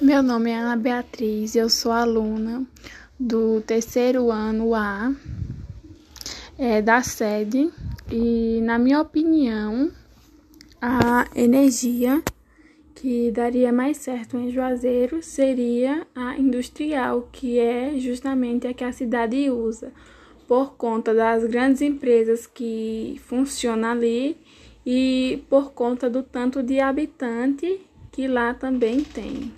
Meu nome é Ana Beatriz, eu sou aluna do terceiro ano A é, da sede e, na minha opinião, a energia que daria mais certo em Juazeiro seria a industrial, que é justamente a que a cidade usa, por conta das grandes empresas que funcionam ali e por conta do tanto de habitante que lá também tem.